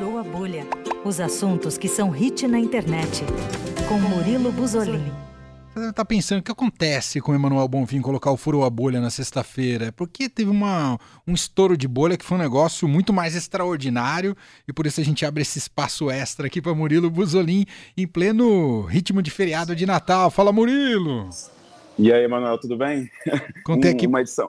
Furou a Bolha. Os assuntos que são hit na internet. Com Murilo Buzolin. Você deve estar pensando o que acontece com o Emanuel Bonfim colocar o Furou a Bolha na sexta-feira. É porque teve uma, um estouro de bolha que foi um negócio muito mais extraordinário e por isso a gente abre esse espaço extra aqui para Murilo Buzolin em pleno ritmo de feriado de Natal. Fala, Murilo! E aí, Emanuel, tudo bem? Contei aqui. Uma edição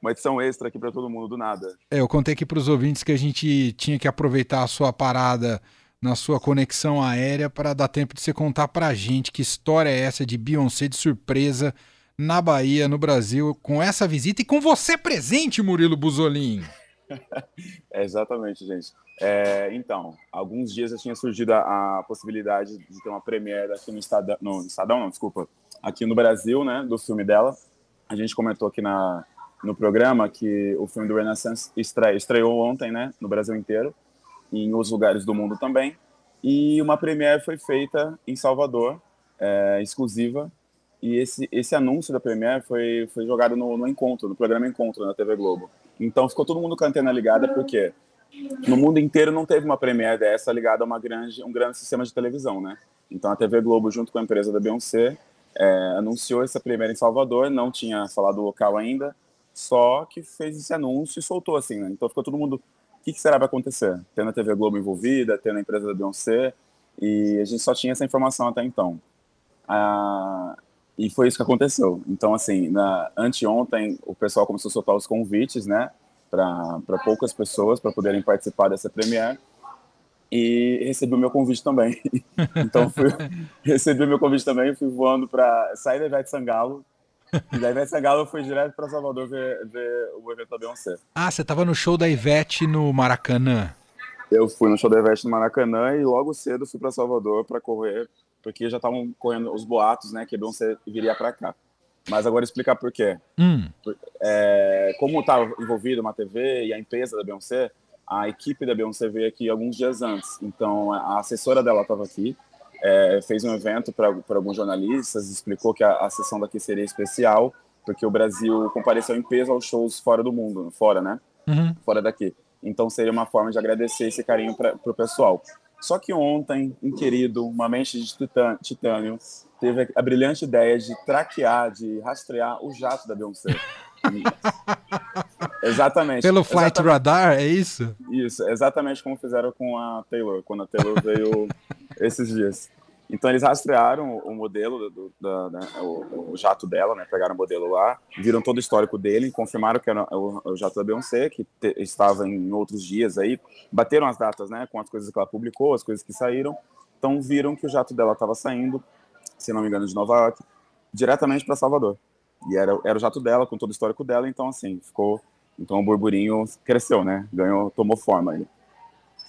uma edição extra aqui para todo mundo, do nada. É, eu contei aqui para os ouvintes que a gente tinha que aproveitar a sua parada na sua conexão aérea para dar tempo de você contar para a gente que história é essa de Beyoncé de surpresa na Bahia, no Brasil, com essa visita e com você presente, Murilo Buzolin. é, exatamente, gente. É, então, alguns dias já tinha surgido a, a, possibilidade de ter uma premiere aqui no Estadão, no Estadão, não, desculpa, aqui no Brasil, né, do filme dela. A gente comentou aqui na, no programa que o filme do Renaissance estre, estreou ontem, né, no Brasil inteiro, e em outros lugares do mundo também. E uma premiere foi feita em Salvador, é, exclusiva, e esse, esse anúncio da premiere foi, foi jogado no, no Encontro, no programa Encontro, na TV Globo. Então ficou todo mundo com a antena ligada, porque no mundo inteiro não teve uma premiere dessa ligada a uma grande, um grande sistema de televisão, né? Então a TV Globo, junto com a empresa da Beyoncé, é, anunciou essa premiere em Salvador, não tinha falado o local ainda, só que fez esse anúncio e soltou assim, né? Então ficou todo mundo, o que, que será que vai acontecer? Tendo a TV Globo envolvida, tendo a empresa da Beyoncé, e a gente só tinha essa informação até então. Ah, e foi isso que aconteceu. Então, assim, na, anteontem o pessoal começou a soltar os convites, né, para poucas pessoas para poderem participar dessa premiere. E recebi o meu convite também. então, fui, recebi o meu convite também, fui voando para sair da Ivete Sangalo, e da Ivete Sangalo eu fui direto para Salvador ver, ver, o evento da Beyoncé. Ah, você estava no show da Ivete no Maracanã? Eu fui no show da Ivete no Maracanã e logo cedo fui para Salvador para correr, porque já estavam correndo os boatos, né, que a Beyoncé viria para cá. Mas agora explicar por quê. Hum. É, como estava envolvido uma TV e a empresa da Beyoncé, a equipe da Beyoncé veio aqui alguns dias antes. Então a assessora dela estava aqui, é, fez um evento para alguns jornalistas, explicou que a, a sessão daqui seria especial, porque o Brasil compareceu em peso aos shows fora do mundo, fora, né? Uhum. Fora daqui. Então seria uma forma de agradecer esse carinho para o pessoal. Só que ontem, um querido, uma mente de titânio, teve a brilhante ideia de traquear, de rastrear o jato da Beyoncé. exatamente. Pelo Flight exatamente, Radar, é isso? Isso, exatamente como fizeram com a Taylor, quando a Taylor veio esses dias. Então eles rastrearam o modelo, do, da, né, o, o, jato dela, né? Pegaram o modelo lá, viram todo o histórico dele, confirmaram que era o, o jato da Beyoncé, que te, estava em outros dias aí, bateram as datas, né? Com as coisas que ela publicou, as coisas que saíram. Então viram que o jato dela estava saindo, se não me engano, de Nova York, diretamente para Salvador. E era, era o jato dela, com todo o histórico dela, então assim, ficou. Então o burburinho cresceu, né? Ganhou, tomou forma aí.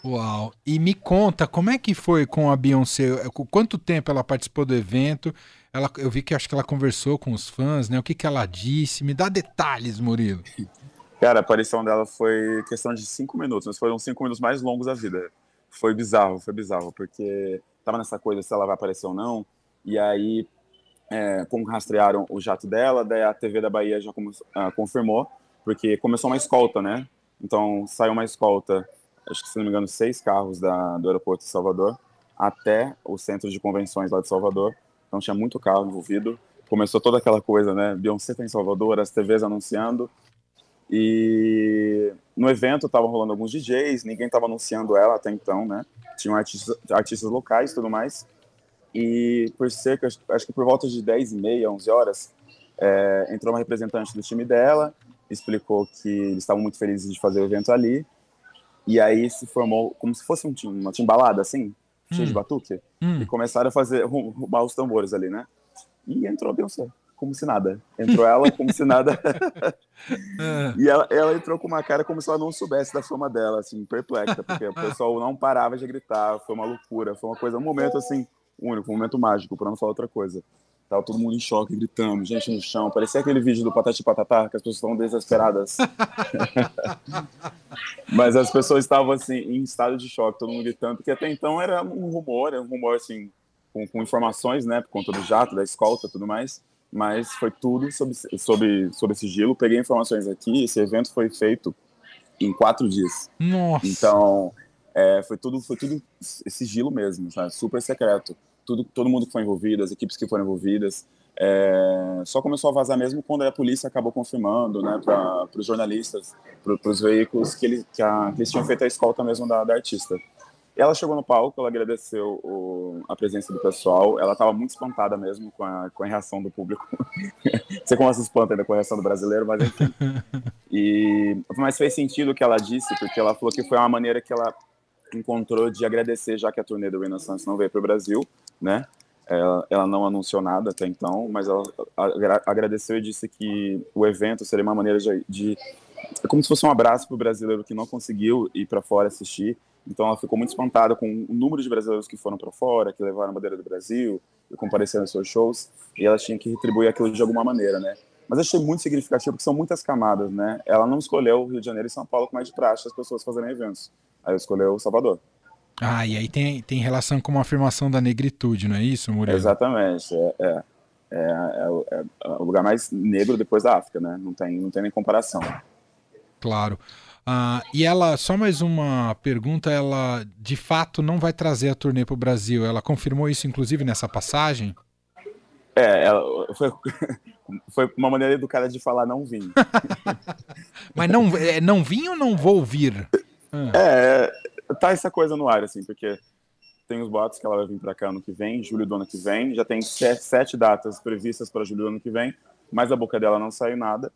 Uau! E me conta, como é que foi com a Beyoncé? Quanto tempo ela participou do evento? Ela, eu vi que acho que ela conversou com os fãs, né? O que, que ela disse? Me dá detalhes, Murilo. Cara, a aparição dela foi questão de cinco minutos, mas foram cinco minutos mais longos da vida. Foi bizarro, foi bizarro, porque tava nessa coisa se ela vai aparecer ou não. E aí, é, como rastrearam o jato dela, daí a TV da Bahia já uh, confirmou, porque começou uma escolta, né? Então saiu uma escolta acho que se não me engano, seis carros da, do aeroporto de Salvador até o centro de convenções lá de Salvador. Então tinha muito carro envolvido. Começou toda aquela coisa, né? Beyoncé tá em Salvador, as TVs anunciando. E no evento estavam rolando alguns DJs, ninguém estava anunciando ela até então, né? Tinham artistas, artistas locais e tudo mais. E por cerca, acho que por volta de 10 e meia, 11 horas, é, entrou uma representante do time dela, explicou que eles estavam muito felizes de fazer o evento ali e aí se formou como se fosse um, uma timbalada, assim, hum. cheio de hum. batuque. Hum. E começaram a fazer, roubar os tambores ali, né? E entrou a Beyoncé, como se nada. Entrou ela como se nada. É. e ela, ela, entrou com uma cara como se ela não soubesse da fama dela, assim, perplexa, porque o pessoal não parava de gritar, foi uma loucura, foi uma coisa, um momento, assim, único, um momento mágico, para não falar outra coisa. Tava todo mundo em choque, gritando, gente no chão. Parecia aquele vídeo do Patati Patatá, que as pessoas estavam desesperadas. Mas as pessoas estavam, assim, em estado de choque, todo mundo gritando, porque até então era um rumor, era um rumor, assim, com, com informações, né, por conta do jato, da escolta tudo mais. Mas foi tudo sob, sob, sob sigilo. Peguei informações aqui, esse evento foi feito em quatro dias. Nossa! Então, é, foi tudo foi tudo sigilo mesmo, sabe? super secreto. Tudo, todo mundo que foi envolvido, as equipes que foram envolvidas. É, só começou a vazar mesmo quando a polícia acabou confirmando, né, para os jornalistas, para os veículos, que, ele, que, a, que, eles tinham feito a escolta mesmo da, da artista. Ela chegou no palco, ela agradeceu o, a presença do pessoal, ela estava muito espantada mesmo com a, com a reação do público. Você como se espanta ainda com a reação do brasileiro, mas enfim. E, mas fez sentido o que ela disse, porque ela falou que foi uma maneira que ela encontrou de agradecer, já que a turnê do Renaissance não veio para o Brasil, né? Ela, ela, não anunciou nada até então, mas ela agradeceu e disse que o evento seria uma maneira de, de é como se fosse um abraço para o brasileiro que não conseguiu ir para fora assistir. Então ela ficou muito espantada com o número de brasileiros que foram para fora, que levaram a bandeira do Brasil e compareceram aos seus shows, e ela tinha que retribuir aquilo de alguma maneira, né? Mas achei muito significativo porque são muitas camadas, né? Ela não escolheu o Rio de Janeiro e São Paulo com mais de praxe as pessoas fazerem eventos. Aí escolheu Salvador. Ah, e aí tem, tem relação com uma afirmação da negritude, não é isso, Murilo? Exatamente. É, é, é, é, é o lugar mais negro depois da África, né? Não tem, não tem nem comparação. Claro. Ah, e ela, só mais uma pergunta, ela de fato não vai trazer a turnê para o Brasil. Ela confirmou isso, inclusive, nessa passagem? É, ela, foi, foi uma maneira educada de falar não vim. Mas não, é, não vim ou não vou vir? Ah. É, tá essa coisa no ar, assim, porque tem os boatos que ela vai vir para cá ano que vem, julho do ano que vem. Já tem sete, datas previstas para julho do ano que vem, mas da boca dela não saiu nada.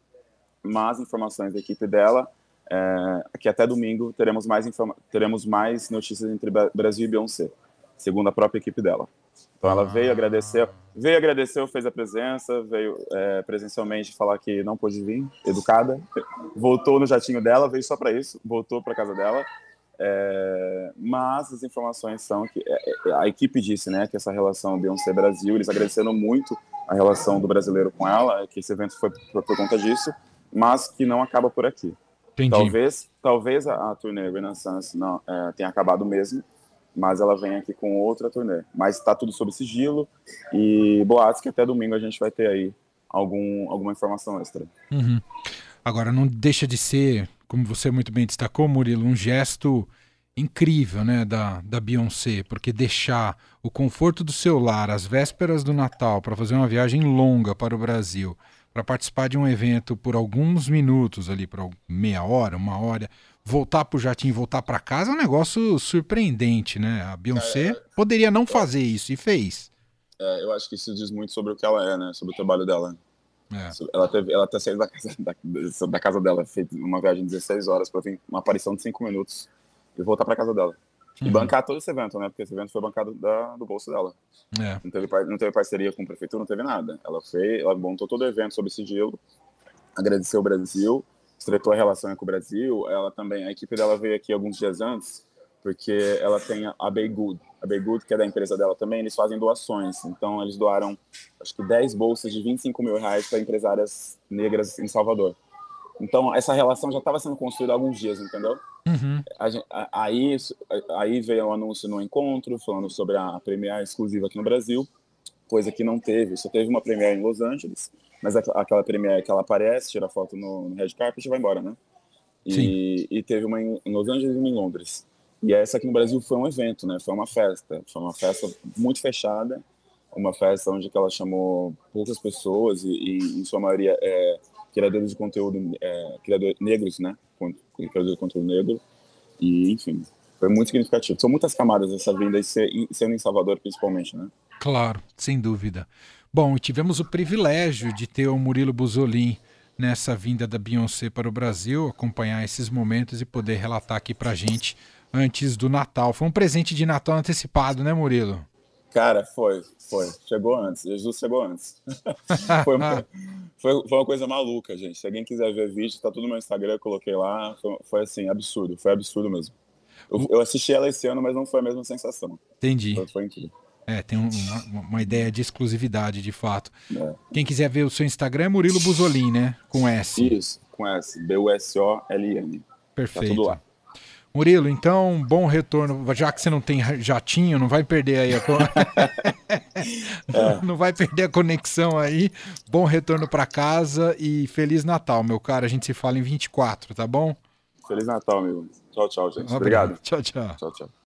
Mas informações da equipe dela é, que até domingo teremos mais, teremos mais notícias entre Brasil e Beyoncé, segundo a própria equipe dela. Então ela veio agradecer, veio agradecer, fez a presença, veio é, presencialmente falar que não pôde vir, educada, voltou no jatinho dela, veio só para isso, voltou para casa dela. É, mas as informações são que é, é, a equipe disse, né, que essa relação Beyoncé Brasil, eles agradeceram muito a relação do brasileiro com ela, que esse evento foi por, por conta disso, mas que não acaba por aqui. Entendi. Talvez, talvez a, a turnê Renaissance não é, tenha acabado mesmo, mas ela vem aqui com outra turnê. Mas está tudo sob sigilo e boatos que até domingo a gente vai ter aí algum, alguma informação extra. Uhum. Agora, não deixa de ser, como você muito bem destacou, Murilo, um gesto incrível né, da, da Beyoncé, porque deixar o conforto do seu lar às vésperas do Natal para fazer uma viagem longa para o Brasil para participar de um evento por alguns minutos ali, por meia hora, uma hora, voltar para o jatinho e voltar para casa é um negócio surpreendente, né? A Beyoncé é, poderia não fazer isso e fez. É, eu acho que isso diz muito sobre o que ela é, né? Sobre o trabalho dela. É. Ela teve, ela tá saindo da casa, da, da casa dela, fez uma viagem de 16 horas para vir uma aparição de 5 minutos e voltar para casa dela. E uhum. bancar todo esse evento, né? Porque esse evento foi bancado da, do bolso dela. É. Não, teve, não teve parceria com a prefeitura, não teve nada. Ela fez, ela montou todo o evento sob sigilo, agradeceu o Brasil, estreitou a relação com o Brasil. Ela também, a equipe dela veio aqui alguns dias antes, porque ela tem a Good. A Good, que é da empresa dela também, eles fazem doações. Então, eles doaram, acho que 10 bolsas de 25 mil reais para empresárias negras em Salvador. Então, essa relação já estava sendo construída há alguns dias, entendeu? Uhum. aí, aí veio o um anúncio no encontro, falando sobre a Premiere exclusiva aqui no Brasil, coisa que não teve. Só teve uma Premiere em Los Angeles, mas aquela Premiere que ela aparece, tira foto no, no Red Carpet e vai embora, né? E, e, teve uma em Los Angeles e uma em Londres. E essa aqui no Brasil foi um evento, né? Foi uma festa. Foi uma festa muito fechada, uma festa onde ela chamou poucas pessoas e, e em sua maioria, é, criadores de conteúdo, é, criadores negros, né? Criadores de conteúdo negro. E, enfim, foi muito significativo. São muitas camadas essa vinda, sendo em Salvador principalmente, né? Claro, sem dúvida. Bom, tivemos o privilégio de ter o Murilo Buzolin nessa vinda da Beyoncé para o Brasil, acompanhar esses momentos e poder relatar aqui pra gente antes do Natal. Foi um presente de Natal antecipado, né, Murilo? Cara, foi, foi. Chegou antes. Jesus chegou antes. foi, uma, foi, foi, uma coisa maluca, gente. Se alguém quiser ver vídeo, tá tudo no meu Instagram, eu coloquei lá. Foi, foi assim, absurdo. Foi absurdo mesmo. Eu, eu, assisti ela esse ano, mas não foi a mesma sensação. Entendi. Foi, foi incrível. É, tem um, uma, uma, ideia de exclusividade, de fato. É. Quem quiser ver o seu Instagram é Murilo Buzolin, né? Com S. Isso, com S. B-U-S-O-L-I-N. Perfeito. Tá tudo lá. Murilo, então, bom retorno. Já que você não tem jatinho, não vai perder aí a é. não vai perder a conexão aí. Bom retorno para casa e feliz Natal, meu cara. A gente se fala em 24, tá bom? Feliz Natal, amigo. Tchau, tchau, gente. Um Obrigado. Tchau, tchau. Tchau, tchau.